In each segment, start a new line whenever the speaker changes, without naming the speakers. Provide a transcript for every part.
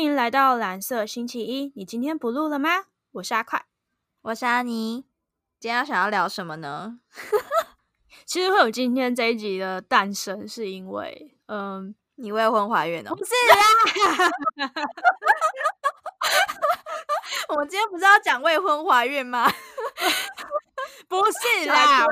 欢迎来到蓝色星期一。你今天不录了吗？我是阿快，
我是阿妮。今天想要聊什么呢？
其实会有今天这一集的诞生，是因为，嗯，
你未婚怀孕哦？
不是啦，
我们今天不是要讲未婚怀孕吗？
不是啦，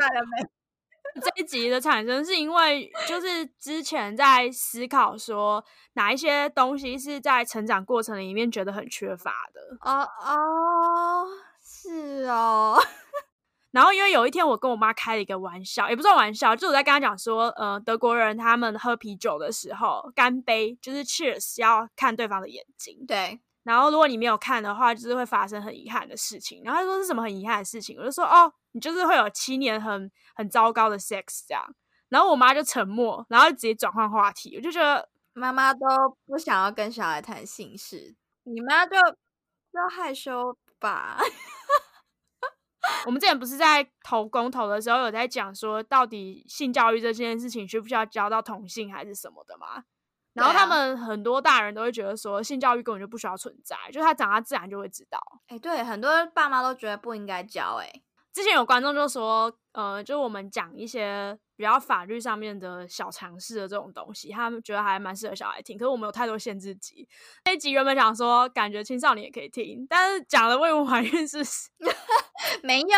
这一集的产生是因为，就是之前在思考说哪一些东西是在成长过程里面觉得很缺乏的。
哦哦，是哦。
然后因为有一天我跟我妈开了一个玩笑，也不算玩笑，就我在跟她讲说，呃，德国人他们喝啤酒的时候干杯就是 cheers，要看对方的眼睛。
对。
然后如果你没有看的话，就是会发生很遗憾的事情。然后他说是什么很遗憾的事情？我就说哦，你就是会有七年很很糟糕的 sex 这样。然后我妈就沉默，然后直接转换话题。我就觉得
妈妈都不想要跟小孩谈性事，你妈就就害羞吧。
我们之前不是在投公投的时候有在讲说，到底性教育这件事情需不需要教到同性还是什么的吗？然后他们很多大人都会觉得说，性教育根本就不需要存在，就是他长大自然就会知道。
哎，对，很多爸妈都觉得不应该教。哎，
之前有观众就说，呃，就我们讲一些比较法律上面的小常识的这种东西，他们觉得还蛮适合小孩听。可是我们有太多限制级，那集原本想说，感觉青少年也可以听，但是讲了未婚怀孕是
没有。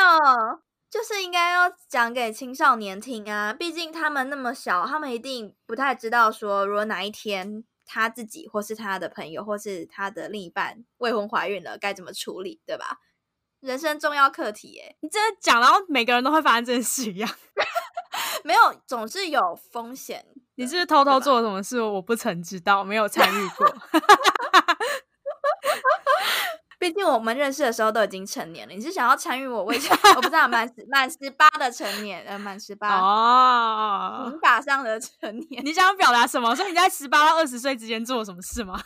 就是应该要讲给青少年听啊，毕竟他们那么小，他们一定不太知道说，如果哪一天他自己或是他的朋友或是他的另一半未婚怀孕了，该怎么处理，对吧？人生重要课题，耶，
你真的讲，然后每个人都会发生这件事一样，
没有，总是有风险。
你是不是偷偷做了什么事？我不曾知道，没有参与过。
毕竟我们认识的时候都已经成年了，你是想要参与我未成？我不知道满十 满十八的成年，呃，满十八哦，刑法上的成年。
你想表达什么？说你在十八到二十岁之间做了什么事吗？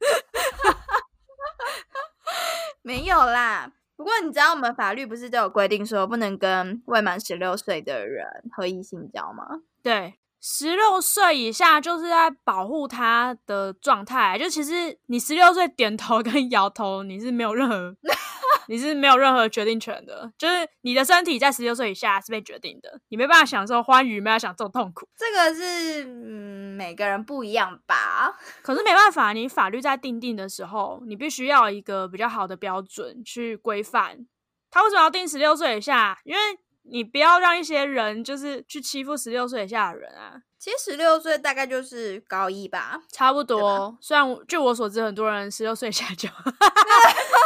没有啦。不过你知道我们法律不是都有规定说不能跟未满十六岁的人合意性交吗？
对。十六岁以下就是在保护他的状态，就其实你十六岁点头跟摇头，你是没有任何，你是没有任何决定权的。就是你的身体在十六岁以下是被决定的，你没办法享受欢愉，没办法享受痛苦。
这个是嗯每个人不一样吧？
可是没办法，你法律在定定的时候，你必须要一个比较好的标准去规范。他为什么要定十六岁以下？因为你不要让一些人就是去欺负十六岁以下的人啊！
其实十六岁大概就是高一吧，
差不多。虽然据我所知，很多人十六岁以下就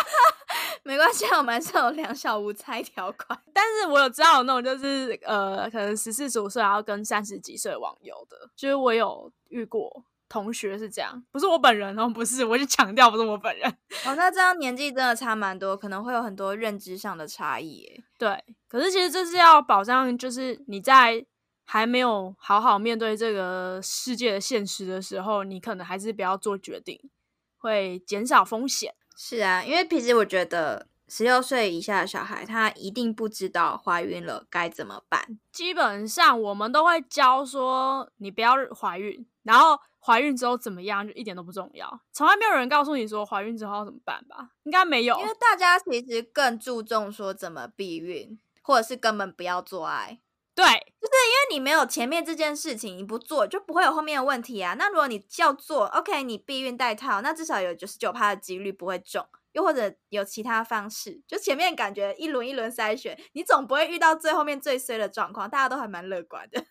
没关系，我们是有两小无猜条款。
但是我有知道有那种就是呃，可能十四十五岁然后跟三十几岁网友的，就是我有遇过同学是这样，不是我本人哦，不是，我就强调不是我本人。
哦，那这样年纪真的差蛮多，可能会有很多认知上的差异。
对。可是其实这是要保障，就是你在还没有好好面对这个世界的现实的时候，你可能还是不要做决定，会减少风险。
是啊，因为其实我觉得十六岁以下的小孩，他一定不知道怀孕了该怎么办。
基本上我们都会教说，你不要怀孕，然后。怀孕之后怎么样就一点都不重要，从来没有人告诉你说怀孕之后要怎么办吧？应该没有，
因为大家其实更注重说怎么避孕，或者是根本不要做爱。
对，就是
因为你没有前面这件事情，你不做就不会有后面的问题啊。那如果你要做，OK，你避孕带套，那至少有九十九趴的几率不会中，又或者有其他方式，就前面感觉一轮一轮筛选，你总不会遇到最后面最衰的状况，大家都还蛮乐观的。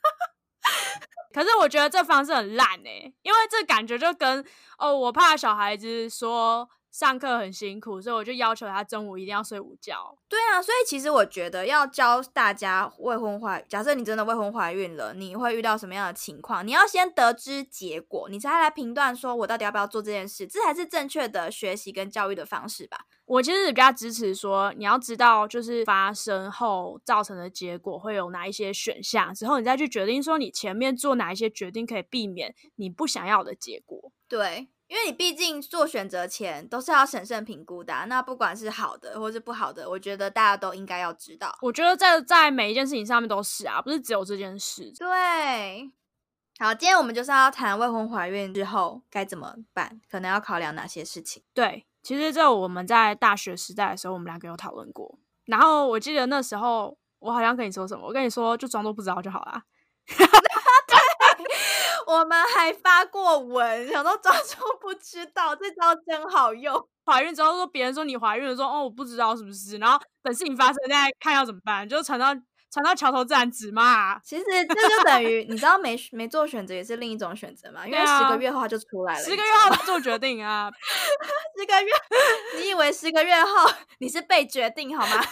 可是我觉得这方式很烂哎，因为这感觉就跟哦，我怕小孩子说上课很辛苦，所以我就要求他中午一定要睡午觉。
对啊，所以其实我觉得要教大家未婚怀，假设你真的未婚怀孕了，你会遇到什么样的情况？你要先得知结果，你才来评断说我到底要不要做这件事，这才是正确的学习跟教育的方式吧。
我其实比较支持说，你要知道就是发生后造成的结果会有哪一些选项，之后你再去决定说你前面做哪一些决定可以避免你不想要的结果。
对，因为你毕竟做选择前都是要审慎评估的，那不管是好的或是不好的，我觉得大家都应该要知道。
我觉得在在每一件事情上面都是啊，不是只有这件事。
对。好，今天我们就是要谈未婚怀孕之后该怎么办，可能要考量哪些事情。
对，其实这我们在大学时代的时候，我们两个有讨论过。然后我记得那时候我好像跟你说什么，我跟你说就装作不知道就好啦。
我们还发过文，想到装作不知道，这招真好用。
怀孕之后说别人说你怀孕了，说哦我不知道是不是，然后等事情发生再看要怎么办，就传到传到桥头自然直嘛。
其实这就等于你知道没没做选择也是另一种选择嘛，因为十个月后他就出来了，
十个月后做决定啊，
十个月，你以为十个月后你是被决定好吗？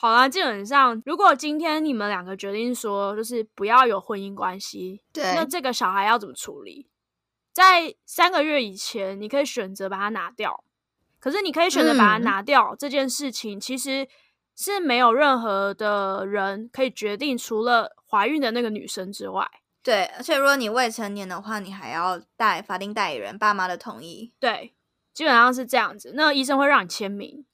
好啦，基本上，如果今天你们两个决定说，就是不要有婚姻关系，
对，
那这个小孩要怎么处理？在三个月以前，你可以选择把它拿掉。可是，你可以选择把它拿掉这件事情，其实是没有任何的人可以决定，除了怀孕的那个女生之外。
对，而且如果你未成年的话，你还要带法定代理人爸妈的同意。
对，基本上是这样子。那医生会让你签名，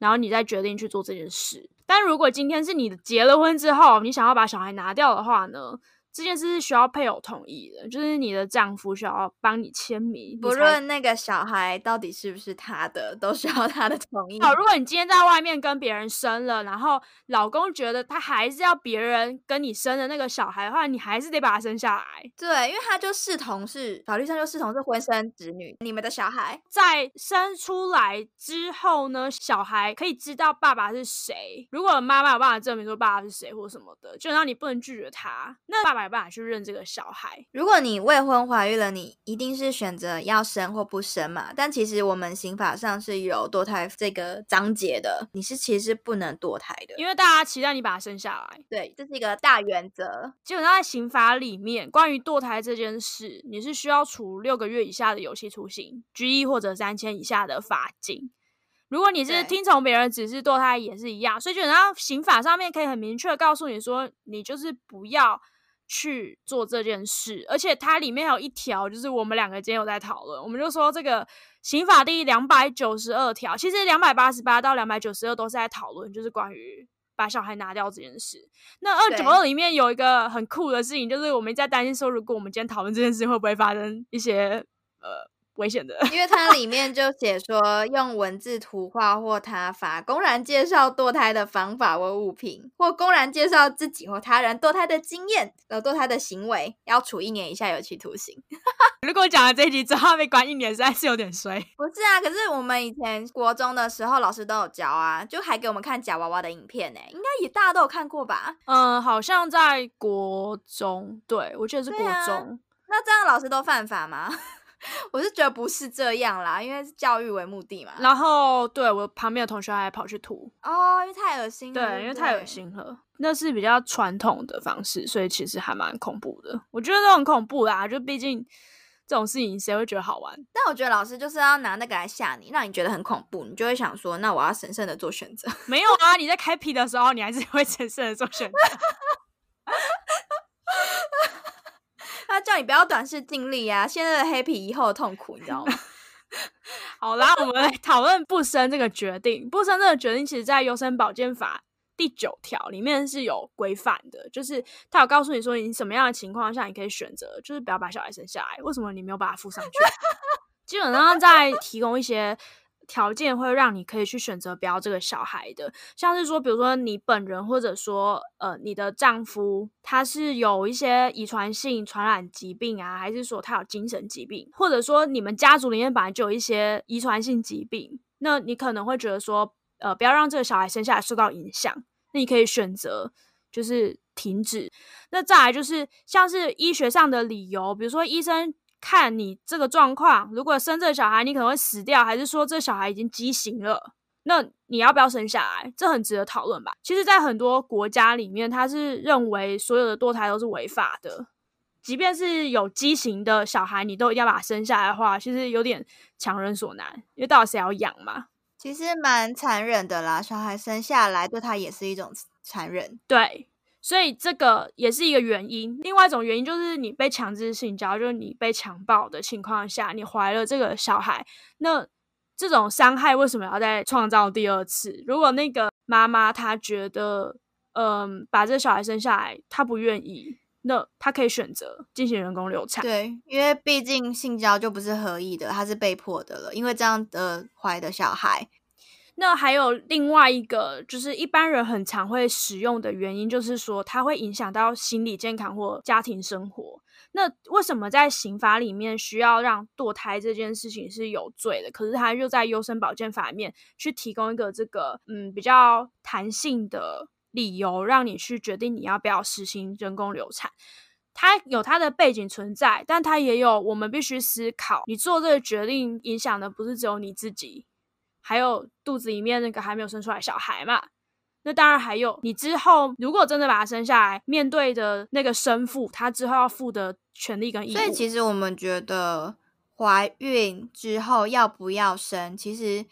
然后你再决定去做这件事。但如果今天是你结了婚之后，你想要把小孩拿掉的话呢？这件事是需要配偶同意的，就是你的丈夫需要帮你签名，
不论那个小孩到底是不是他的，都需要他的同意。
好，如果你今天在外面跟别人生了，然后老公觉得他还是要别人跟你生的那个小孩的话，你还是得把他生下来。
对，因为他就视同是法律上就视同是婚生子女，你们的小孩
在生出来之后呢，小孩可以知道爸爸是谁。如果妈妈有办法证明说爸爸是谁或什么的，就让你不能拒绝他，那爸爸。没办法去认这个小孩。
如果你未婚怀孕了，你一定是选择要生或不生嘛？但其实我们刑法上是有堕胎这个章节的，你是其实不能堕胎的，
因为大家期待你把它生下来。
对，这是一个大原则。
基本上在刑法里面，关于堕胎这件事，你是需要处六个月以下的有期徒刑、拘役或者三千以下的罚金。如果你是听从别人指示堕胎，也是一样。所以基本上刑法上面可以很明确告诉你说，你就是不要。去做这件事，而且它里面有一条，就是我们两个今天有在讨论，我们就说这个刑法第两百九十二条，其实两百八十八到两百九十二都是在讨论，就是关于把小孩拿掉这件事。那二九二里面有一个很酷的事情，就是我们在担心说，如果我们今天讨论这件事，会不会发生一些呃。危险的，
因为它里面就写说，用文字、图画或他法公然介绍堕胎的方法或物品，或公然介绍自己或他人堕胎的经验和堕胎的行为，要处一年以下有期徒刑。
如果讲了这一集之后被关一年，实在是有点衰。
不是啊，可是我们以前国中的时候，老师都有教啊，就还给我们看假娃娃的影片呢，应该也大家都有看过吧？
嗯，好像在国中，对我记得是国中。
那这样老师都犯法吗？我是觉得不是这样啦，因为是教育为目的嘛。
然后对我旁边的同学还跑去吐
哦，因为太恶心了。
对，因为太恶心了。那是比较传统的方式，所以其实还蛮恐怖的。我觉得都很恐怖啦，就毕竟这种事情谁会觉得好玩？
但我觉得老师就是要拿那个来吓你，让你觉得很恐怖，你就会想说，那我要神圣的做选择。
没有啊，你在开皮的时候，你还是会神圣的做选择。
他叫你不要短视尽力啊！现在的黑皮以后的痛苦，你知道吗？
好啦，我们来讨论不生这个决定。不生这个决定，其实在《优生保健法》第九条里面是有规范的，就是他有告诉你说，你什么样的情况下你可以选择，就是不要把小孩生下来。为什么你没有把它附上去？基本上在提供一些。条件会让你可以去选择不要这个小孩的，像是说，比如说你本人，或者说呃你的丈夫，他是有一些遗传性传染疾病啊，还是说他有精神疾病，或者说你们家族里面本来就有一些遗传性疾病，那你可能会觉得说，呃，不要让这个小孩生下来受到影响，那你可以选择就是停止。那再来就是像是医学上的理由，比如说医生。看你这个状况，如果生这个小孩，你可能会死掉，还是说这小孩已经畸形了？那你要不要生下来？这很值得讨论吧。其实，在很多国家里面，他是认为所有的堕胎都是违法的，即便是有畸形的小孩，你都一定要把他生下来的话，其实有点强人所难，因为到底谁要养嘛？
其实蛮残忍的啦，小孩生下来对他也是一种残忍。
对。所以这个也是一个原因，另外一种原因就是你被强制性交，就是你被强暴的情况下，你怀了这个小孩，那这种伤害为什么要再创造第二次？如果那个妈妈她觉得嗯，把这小孩生下来，她不愿意，那他可以选择进行人工流产。
对，因为毕竟性交就不是合意的，他是被迫的了。因为这样的怀的小孩，
那还有另外一个，就是一般人很常会使用的原因，就是说它会影响到心理健康或家庭生活。那为什么在刑法里面需要让堕胎这件事情是有罪的？可是他又在优生保健法里面去提供一个这个嗯比较弹性的。理由让你去决定你要不要实行人工流产，它有它的背景存在，但它也有我们必须思考，你做这个决定影响的不是只有你自己，还有肚子里面那个还没有生出来小孩嘛？那当然还有你之后如果真的把他生下来，面对的那个生父，他之后要负的权利跟义务。
所以其实我们觉得怀孕之后要不要生，其实。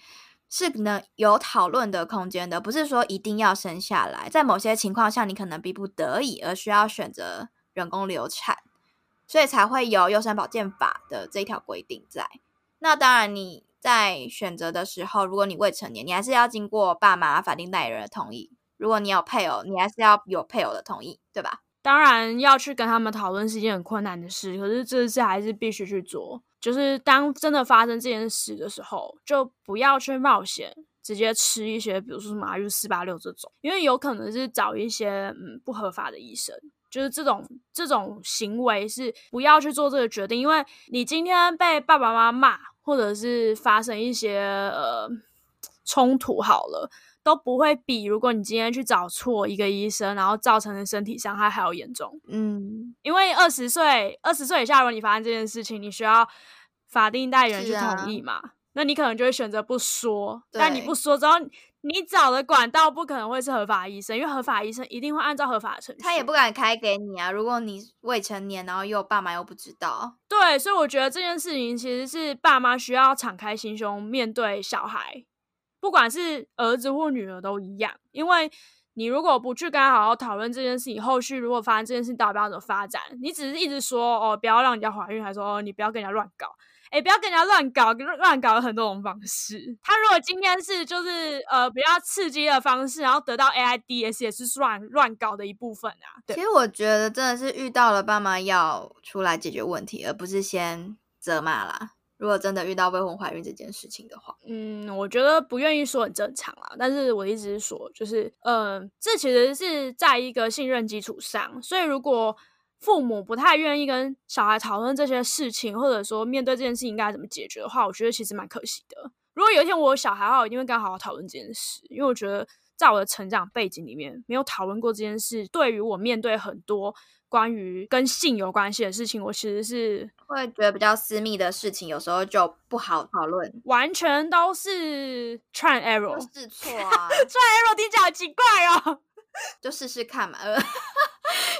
是能有讨论的空间的，不是说一定要生下来。在某些情况下，你可能逼不得已而需要选择人工流产，所以才会有优生保健法的这一条规定在。那当然，你在选择的时候，如果你未成年，你还是要经过爸妈、法定代理人的同意。如果你有配偶，你还是要有配偶的同意，对吧？
当然要去跟他们讨论是一件很困难的事，可是这次还是必须去做。就是当真的发生这件事的时候，就不要去冒险，直接吃一些，比如说什么阿 U 四八六这种，因为有可能是找一些嗯不合法的医生。就是这种这种行为是不要去做这个决定，因为你今天被爸爸妈妈骂，或者是发生一些呃冲突，好了。都不会比如果你今天去找错一个医生，然后造成的身体伤害还要严重。嗯，因为二十岁二十岁以下，如果你发生这件事情，你需要法定代理人去同意嘛？那你可能就会选择不说。但你不说之后，你找的管道不可能会是合法医生，因为合法医生一定会按照合法程序。
他也不敢开给你啊！如果你未成年，然后又爸妈又不知道。
对，所以我觉得这件事情其实是爸妈需要敞开心胸面对小孩。不管是儿子或女儿都一样，因为你如果不去跟他好好讨论这件事情，后续如果发生这件事，到底要怎么发展？你只是一直说哦，不要让人家怀孕，还说哦，你不要跟人家乱搞，哎，不要跟人家乱搞，乱搞有很多种方式。他如果今天是就是呃比较刺激的方式，然后得到 AIDS 也是乱乱搞的一部分啊。
其实我觉得真的是遇到了爸妈要出来解决问题，而不是先责骂啦。如果真的遇到未婚怀孕这件事情的话，
嗯，我觉得不愿意说很正常啦。但是我一直是说，就是，嗯，这其实是在一个信任基础上。所以，如果父母不太愿意跟小孩讨论这些事情，或者说面对这件事情应该怎么解决的话，我觉得其实蛮可惜的。如果有一天我有小孩的话，我一定会跟他好好讨论这件事，因为我觉得在我的成长背景里面没有讨论过这件事，对于我面对很多。关于跟性有关系的事情，我其实是
会觉得比较私密的事情，有时候就不好讨论。
完全都是 try error，
试错啊！try
error 听起来好奇怪哦，
就试试看嘛。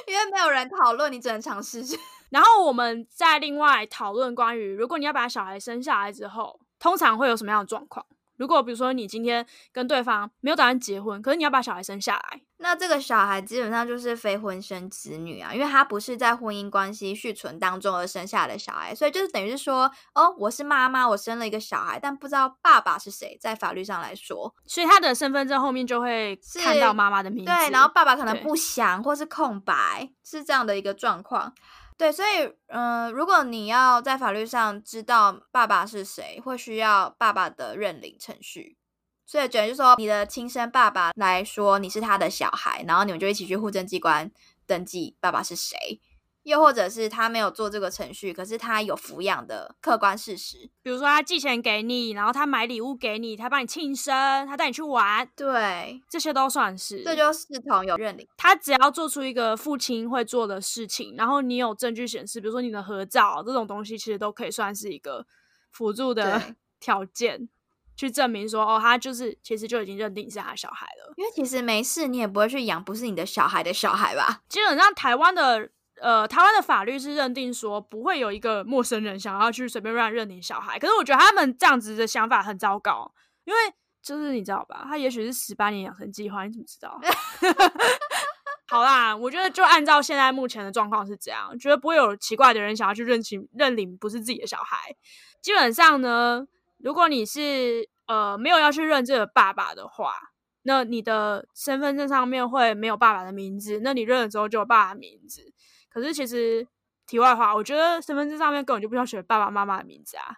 因为没有人讨论，你只能尝试。
然后我们再另外讨论关于，如果你要把小孩生下来之后，通常会有什么样的状况？如果比如说你今天跟对方没有打算结婚，可是你要把小孩生下来，
那这个小孩基本上就是非婚生子女啊，因为他不是在婚姻关系续存当中而生下的小孩，所以就是等于是说，哦，我是妈妈，我生了一个小孩，但不知道爸爸是谁，在法律上来说，
所以他的身份证后面就会看到妈妈的名字，
对，然后爸爸可能不详或是空白，是这样的一个状况。对，所以，嗯，如果你要在法律上知道爸爸是谁，会需要爸爸的认领程序。所以，等于就说你的亲生爸爸来说你是他的小孩，然后你们就一起去户政机关登记爸爸是谁。又或者是他没有做这个程序，可是他有抚养的客观事实，
比如说他寄钱给你，然后他买礼物给你，他帮你庆生，他带你去玩，
对，
这些都算是，
这就视同有认领。
他只要做出一个父亲会做的事情，然后你有证据显示，比如说你的合照这种东西，其实都可以算是一个辅助的 条件，去证明说，哦，他就是其实就已经认定是他小孩了。
因为其实没事，你也不会去养不是你的小孩的小孩吧？
基本上台湾的。呃，台湾的法律是认定说不会有一个陌生人想要去随便乱认领小孩，可是我觉得他们这样子的想法很糟糕，因为就是你知道吧，他也许是十八年养成计划，你怎么知道？好啦，我觉得就按照现在目前的状况是这样，觉得不会有奇怪的人想要去认亲认领不是自己的小孩。基本上呢，如果你是呃没有要去认这个爸爸的话，那你的身份证上面会没有爸爸的名字，那你认了之后就有爸爸的名字。可是其实题外话，我觉得身份证上面根本就不需要写爸爸妈妈的名字啊。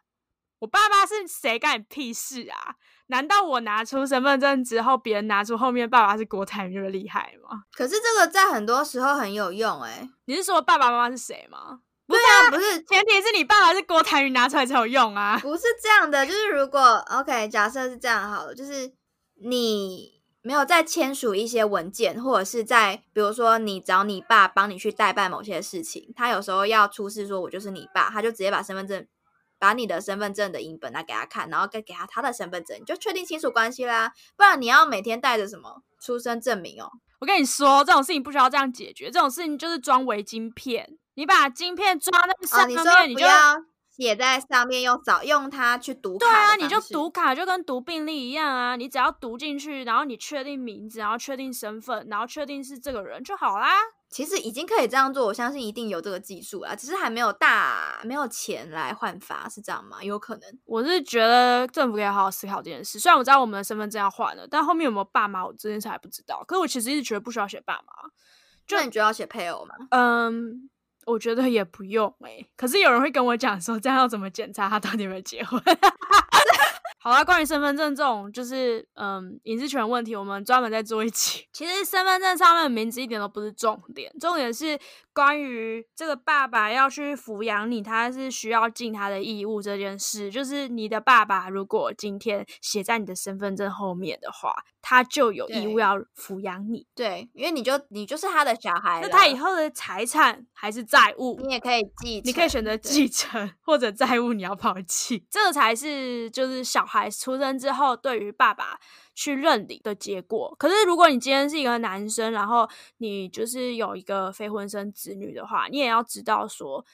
我爸爸是谁干你屁事啊？难道我拿出身份证之后，别人拿出后面爸爸是郭台铭就厉害吗？
可是这个在很多时候很有用哎。
你是说爸爸妈妈是谁吗？
不是啊，不是，
前提是你爸爸是郭台铭拿出来才有用啊。
不是这样的，就是如果 OK，假设是这样好了，就是你没有在签署一些文件，或者是在比如说你找你爸帮你去代办某些事情，他有时候要出示说我就是你爸，他就直接把身份证。把你的身份证的影本拿给他看，然后再给他他的身份证，你就确定亲属关系啦。不然你要每天带着什么出生证明哦？
我跟你说，这种事情不需要这样解决，这种事情就是装伪晶片。你把晶片装在上面，你就
要写在上面，用找用它去读卡。
对啊，你就读卡，就跟读病历一样啊。你只要读进去，然后你确定名字，然后确定身份，然后确定是这个人就好啦。
其实已经可以这样做，我相信一定有这个技术啊，只是还没有大没有钱来换发，是这样吗？有可能。
我是觉得政府可以好好思考这件事。虽然我知道我们的身份证要换了，但后面有没有爸妈，我这件事还不知道。可是我其实一直觉得不需要写爸妈，
就你觉得要写配偶吗？
嗯，我觉得也不用哎。可是有人会跟我讲说，这样要怎么检查他到底有没有结婚？好啦，关于身份证这种就是嗯隐私权问题，我们专门再做一期。其实身份证上面的名字一点都不是重点，重点是关于这个爸爸要去抚养你，他是需要尽他的义务这件事。就是你的爸爸如果今天写在你的身份证后面的话，他就有义务要抚养你。
对，因为你就你就是他的小孩，
那他以后的财产还是债务，
你也可以继，
你可以选择继承或者债务你要抛弃，这个才是就是小。孩出生之后，对于爸爸去认领的结果。可是，如果你今天是一个男生，然后你就是有一个非婚生子女的话，你也要知道说，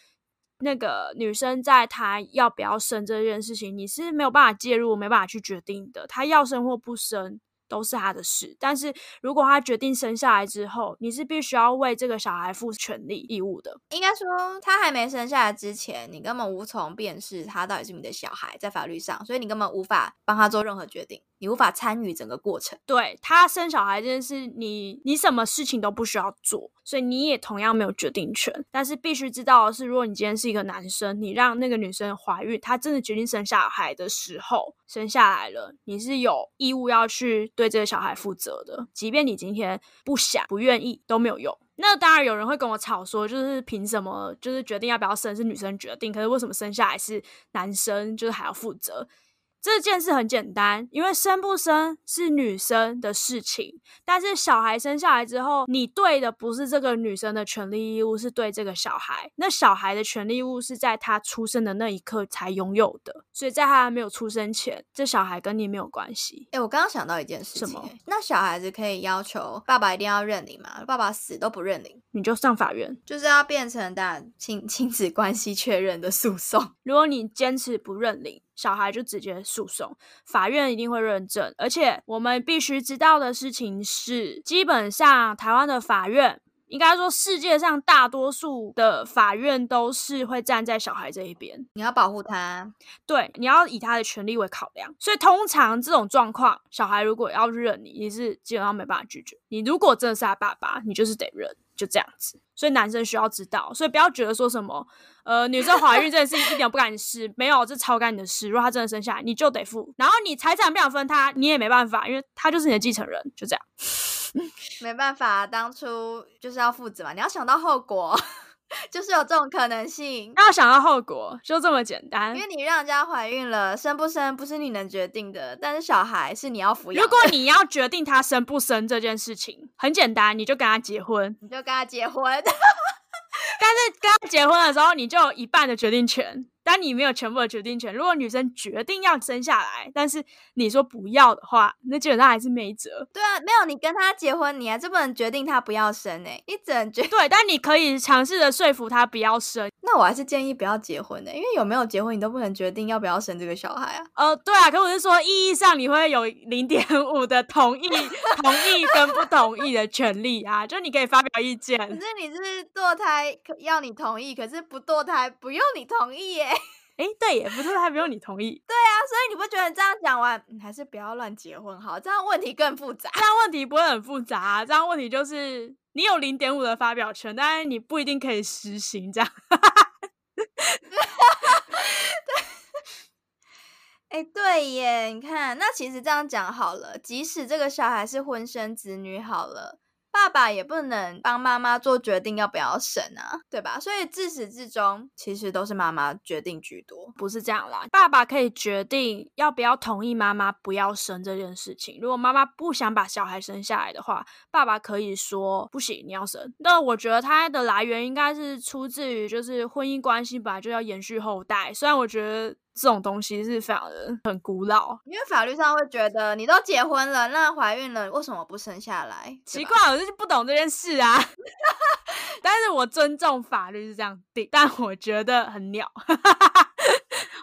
那个女生在她要不要生这件事情，你是没有办法介入，没办法去决定的。她要生或不生。都是他的事，但是如果他决定生下来之后，你是必须要为这个小孩负权利义务的。
应该说，他还没生下来之前，你根本无从辨识他到底是你的小孩，在法律上，所以你根本无法帮他做任何决定。你无法参与整个过程，
对他生小孩这件事，你你什么事情都不需要做，所以你也同样没有决定权。但是必须知道的是，如果你今天是一个男生，你让那个女生怀孕，她真的决定生小孩的时候，生下来了，你是有义务要去对这个小孩负责的，即便你今天不想、不愿意都没有用。那当然有人会跟我吵说，就是凭什么，就是决定要不要生是女生决定，可是为什么生下来是男生，就是还要负责？这件事很简单，因为生不生是女生的事情，但是小孩生下来之后，你对的不是这个女生的权利义务，是对这个小孩。那小孩的权利义务是在他出生的那一刻才拥有的，所以在他还没有出生前，这小孩跟你没有关系。
哎，我刚刚想到一件事情，那小孩子可以要求爸爸一定要认领吗？爸爸死都不认领，
你就上法院，
就是要变成的亲亲子关系确认的诉讼。
如果你坚持不认领。小孩就直接诉讼，法院一定会认证。而且我们必须知道的事情是，基本上台湾的法院，应该说世界上大多数的法院都是会站在小孩这一边。
你要保护他，
对，你要以他的权利为考量。所以通常这种状况，小孩如果要认你，你是基本上没办法拒绝。你如果真的是他爸爸，你就是得认。就这样子，所以男生需要知道，所以不要觉得说什么，呃，女生怀孕这件事情一点不干你事，没有，这超干你的事。如果她真的生下来，你就得付，然后你财产不想分他，你也没办法，因为他就是你的继承人，就这样。
没办法，当初就是要负责嘛，你要想到后果。就是有这种可能性，
要想到后果，就这么简单。
因为你让人家怀孕了，生不生不是你能决定的，但是小孩是你要抚养。
如果你要决定他生不生这件事情，很简单，你就跟他结婚，
你就跟他结婚。
但是跟他结婚的时候，你就有一半的决定权。但你没有全部的决定权。如果女生决定要生下来，但是你说不要的话，那基本上还是没辙。
对啊，没有你跟他结婚，你还是不能决定他不要生诶。你只能决
对，但你可以尝试着说服他不要生。
那我还是建议不要结婚的，因为有没有结婚，你都不能决定要不要生这个小孩啊。
呃，对啊，可我是说意义上你会有零点五的同意、同意跟不同意的权利啊，就你可以发表意见。可
是你是堕胎要你同意，可是不堕胎不用你同意耶。
哎，对，也不是，还不用你同意。
对啊，所以你不觉得这样讲完，还是不要乱结婚好？这样问题更复杂。
这样问题不会很复杂，这样问题就是你有零点五的发表权，但是你不一定可以实行这样。
哎，对耶，你看，那其实这样讲好了，即使这个小孩是婚生子女，好了。爸爸也不能帮妈妈做决定要不要生啊，对吧？所以自始至终其实都是妈妈决定居多，
不是这样啦。爸爸可以决定要不要同意妈妈不要生这件事情。如果妈妈不想把小孩生下来的话，爸爸可以说不行，你要生。那我觉得它的来源应该是出自于就是婚姻关系本来就要延续后代。虽然我觉得。这种东西是非常的很古老，
因为法律上会觉得你都结婚了，那怀孕了为什么不生下来？
奇怪，我就是不懂这件事啊。但是我尊重法律是这样定，但我觉得很鸟。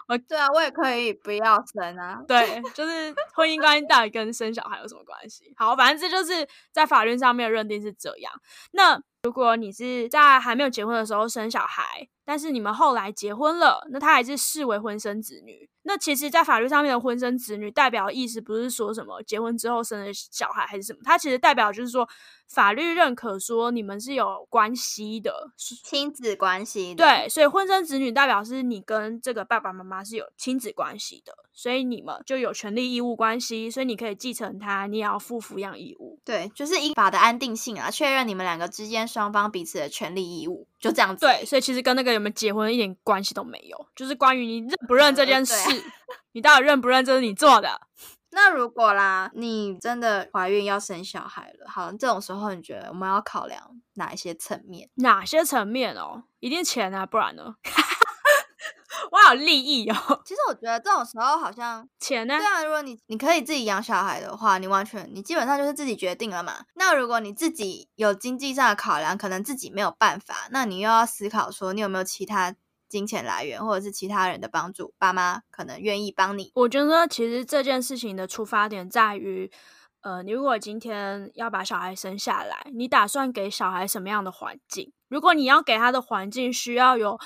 我对啊，我也可以不要生啊。
对，就是婚姻关系到底跟生小孩有什么关系？好，反正这就是在法律上面认定是这样。那如果你是在还没有结婚的时候生小孩，但是你们后来结婚了，那他还是视为婚生子女。那其实，在法律上面的婚生子女代表意思不是说什么结婚之后生的小孩还是什么，它其实代表就是说法律认可说你们是有关系的
亲子关系。
对，所以婚生子女代表是你跟这个爸爸妈妈是有亲子关系的，所以你们就有权利义务关系，所以你可以继承他，你也要负抚养义务。
对，就是依法的安定性啊，确认你们两个之间双方彼此的权利义务，就这样子。
对，所以其实跟那个有没有结婚一点关系都没有，就是关于你认不认这件事。你到底认不认这是你做的？
那如果啦，你真的怀孕要生小孩了，好，这种时候你觉得我们要考量哪一些层面？
哪些层面哦？一定钱啊，不然呢？我好利益哦。
其实我觉得这种时候好像
钱呢？
对啊，如果你你可以自己养小孩的话，你完全你基本上就是自己决定了嘛。那如果你自己有经济上的考量，可能自己没有办法，那你又要思考说你有没有其他。金钱来源，或者是其他人的帮助，爸妈可能愿意帮你。
我觉得其实这件事情的出发点在于，呃，你如果今天要把小孩生下来，你打算给小孩什么样的环境？如果你要给他的环境需要有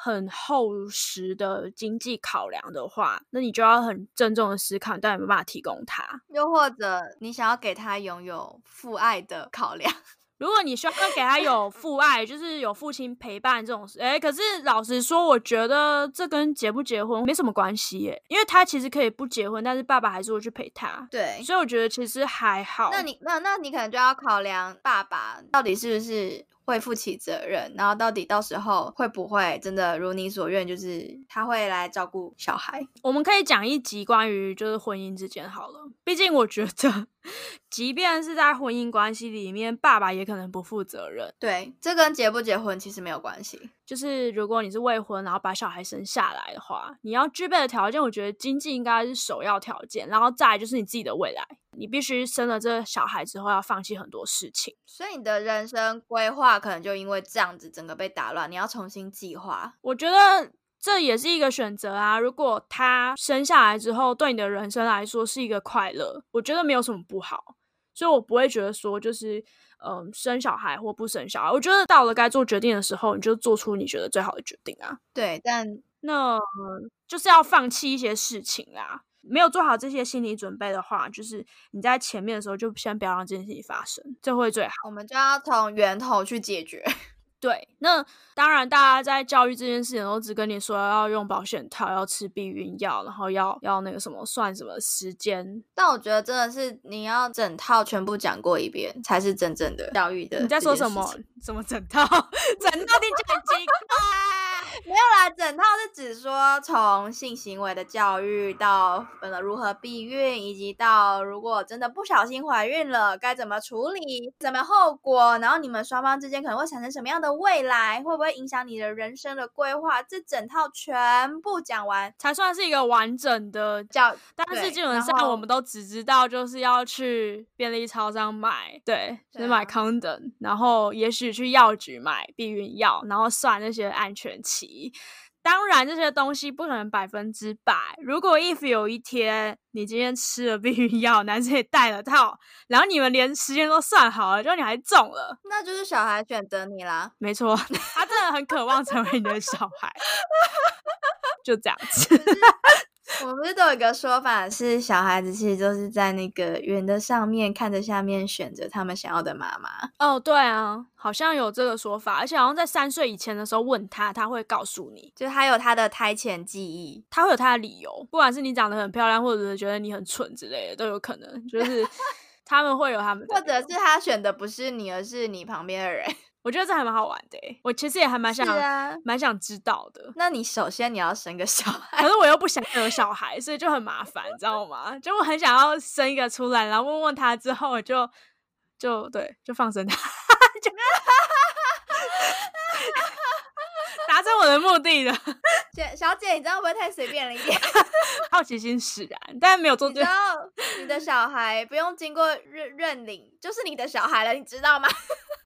很厚实的经济考量的话，那你就要很郑重的思考，到底有没有办法提供他。
又或者你想要给他拥有父爱的考量。
如果你需要给他有父爱，就是有父亲陪伴这种事，哎，可是老实说，我觉得这跟结不结婚没什么关系耶，因为他其实可以不结婚，但是爸爸还是会去陪他。
对，
所以我觉得其实还好。
那你那那你可能就要考量爸爸到底是不是。会负起责任，然后到底到时候会不会真的如你所愿，就是他会来照顾小孩？
我们可以讲一集关于就是婚姻之间好了，毕竟我觉得，即便是在婚姻关系里面，爸爸也可能不负责任。
对，这跟结不结婚其实没有关系。
就是如果你是未婚，然后把小孩生下来的话，你要具备的条件，我觉得经济应该是首要条件，然后再就是你自己的未来。你必须生了这小孩之后，要放弃很多事情，
所以你的人生规划可能就因为这样子整个被打乱，你要重新计划。
我觉得这也是一个选择啊。如果他生下来之后对你的人生来说是一个快乐，我觉得没有什么不好。所以我不会觉得说就是嗯生小孩或不生小孩，我觉得到了该做决定的时候，你就做出你觉得最好的决定啊。
对，但
那就是要放弃一些事情啊。没有做好这些心理准备的话，就是你在前面的时候就先不要让这件事情发生，这会最好。
我们就要从源头去解决。
对，那当然，大家在教育这件事情都只跟你说要用保险套，要吃避孕药，然后要要那个什么算什么时间。
但我觉得真的是你要整套全部讲过一遍，才是真正的教育的。
你在说什么？什么整套？整套听起来很奇怪。
没有啦，整套是指说从性行为的教育到呃如何避孕，以及到如果真的不小心怀孕了该怎么处理，怎么后果，然后你们双方之间可能会产生什么样的未来，会不会影响你的人生的规划，这整套全部讲完
才算是一个完整的
教。
但是基本上我们都只知道就是要去便利超商买，对，就是买 condom，然后也许去药局买避孕药，然后算那些安全期。当然，这些东西不可能百分之百。如果 if 有一天你今天吃了避孕药，男生也戴了套，然后你们连时间都算好了，就你还中了，
那就是小孩选择你啦。
没错，他真的很渴望成为你的小孩。就这样子。
我们不是都有一个说法，是小孩子其实就是在那个圆的上面看着下面，选择他们想要的妈妈。
哦，对啊，好像有这个说法，而且好像在三岁以前的时候问他，他会告诉你，
就是他有他的胎前记忆，
他会有他的理由，不管是你长得很漂亮，或者是觉得你很蠢之类的，都有可能，就是他们会有他们，
或者是他选的不是你，而是你旁边的人。
我觉得这还蛮好玩的，我其实也还蛮想，蛮想知道的。
那你首先你要生个小孩，
可是我又不想有小孩，所以就很麻烦，你知道吗？就我很想要生一个出来，然后问问他之后，我就就对，就放生他，就 达成我的目的了。
姐，小姐，你这样会不会太随便了一点？
好奇心使然，但是没有做。
你知道，你的小孩不用经过认认领，就是你的小孩了，你知道吗？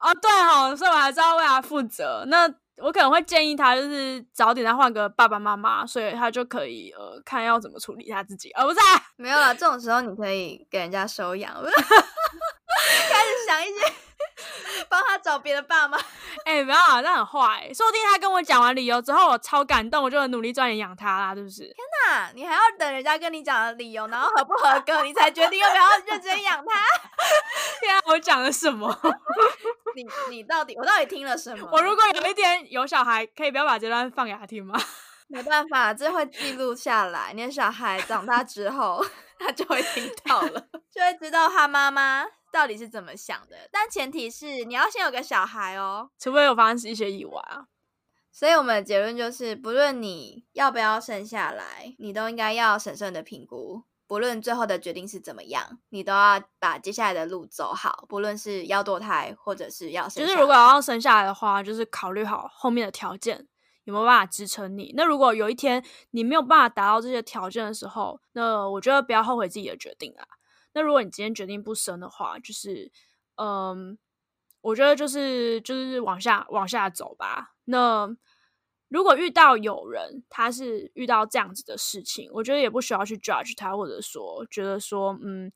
哦，对哦，所以我还是要为他负责。那我可能会建议他，就是早点再换个爸爸妈妈，所以他就可以呃，看要怎么处理他自己。哦，不是，
没有了。这种时候你可以给人家收养，开始想一些。帮他找别的爸妈，
哎，不要啊，那很坏。说不定他跟我讲完理由之后，我超感动，我就很努力赚钱养他啦，是不是？天
哪，你还要等人家跟你讲的理由，然后合不合格，你才决定要不要认真养他？
天啊，我讲了什么？
你你到底我到底听了什么？
我如果有一天有小孩，可以不要把这段放给他听吗？
没办法，这会记录下来。你的小孩长大之后，他就会听到了，就会知道他妈妈。到底是怎么想的？但前提是你要先有个小孩哦，
除非有发生一些意外啊。
所以我们的结论就是，不论你要不要生下来，你都应该要审慎的评估。不论最后的决定是怎么样，你都要把接下来的路走好。不论是要堕胎，或者是要生，
就是如果要生下来的话，就是考虑好后面的条件有没有办法支撑你。那如果有一天你没有办法达到这些条件的时候，那我觉得不要后悔自己的决定啊。那如果你今天决定不生的话，就是，嗯，我觉得就是就是往下往下走吧。那如果遇到有人他是遇到这样子的事情，我觉得也不需要去 judge 他，或者说觉得说，嗯，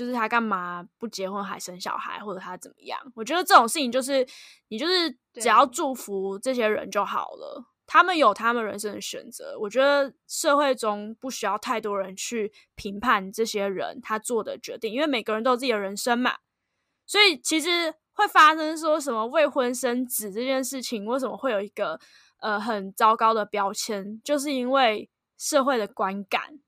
就是他干嘛不结婚还生小孩，或者他怎么样？我觉得这种事情就是你就是只要祝福这些人就好了。他们有他们人生的选择，我觉得社会中不需要太多人去评判这些人他做的决定，因为每个人都有自己的人生嘛。所以其实会发生说什么未婚生子这件事情，为什么会有一个呃很糟糕的标签，就是因为社会的观感。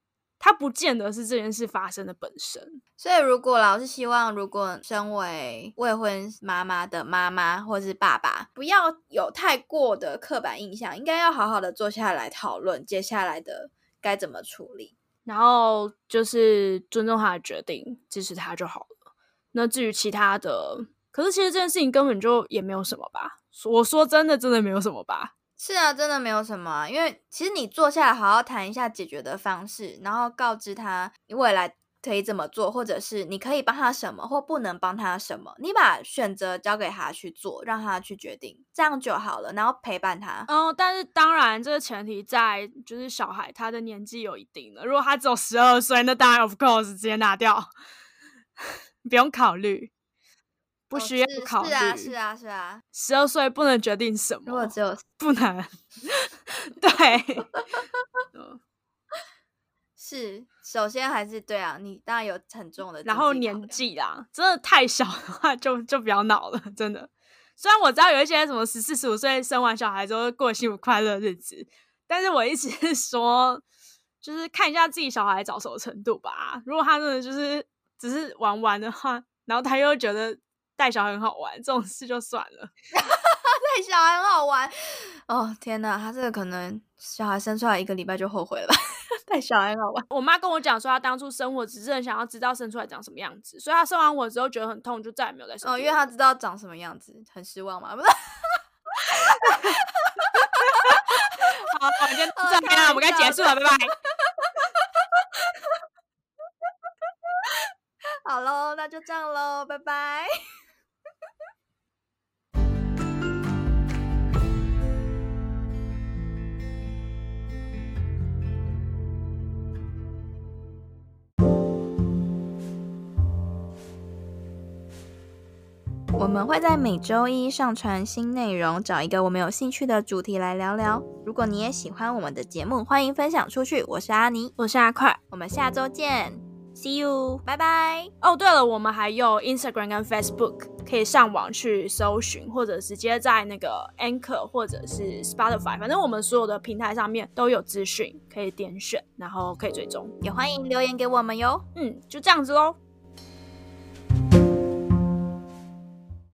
它不见得是这件事发生的本身，
所以如果老师希望，如果身为未婚妈妈的妈妈或是爸爸，不要有太过的刻板印象，应该要好好的坐下来讨论接下来的该怎么处理，
然后就是尊重他的决定，支持他就好了。那至于其他的，可是其实这件事情根本就也没有什么吧？我说真的，真的没有什么吧？
是啊，真的没有什么，因为其实你坐下来好好谈一下解决的方式，然后告知他你未来可以怎么做，或者是你可以帮他什么或不能帮他什么，你把选择交给他去做，让他去决定，这样就好了，然后陪伴他。
哦，但是当然这个前提在就是小孩他的年纪有一定的，如果他只有十二岁，那当然 of course 直接拿掉，不用考虑。不需要考虑，是
啊，是啊，是啊。
十二岁不能决定什么，
如果只有
不能，对，
是。首先还是对啊，你当然有很重的，
然后年纪啦，真的太小的话就就比较恼了，真的。虽然我知道有一些什么十四十五岁生完小孩之后过幸福快乐日子，但是我一直 说，就是看一下自己小孩早熟程度吧。如果他真的就是只是玩玩的话，然后他又觉得。带小孩很好玩，这种事就算了。
带小孩很好玩，哦天哪，他这个可能小孩生出来一个礼拜就后悔了。带小孩很好玩，
我妈跟我讲说，她当初生我只是很想要知道生出来长什么样子，所以她生完我之后觉得很痛，就再也没有再生。
哦，因为她知道长什么样子，很失望嘛。不是。
好，我们就这边了，我们该结束了，拜拜。
好喽，那就这样喽，拜拜。们会在每周一上传新内容，找一个我们有兴趣的主题来聊聊。如果你也喜欢我们的节目，欢迎分享出去。我是阿尼，
我是阿快，
我们下周见，See you，拜拜。
哦，对了，我们还有 Instagram 跟 Facebook，可以上网去搜寻，或者直接在那个 Anchor 或者是 Spotify，反正我们所有的平台上面都有资讯，可以点选，然后可以追踪，
也欢迎留言给我们哟。
嗯，就这样子喽。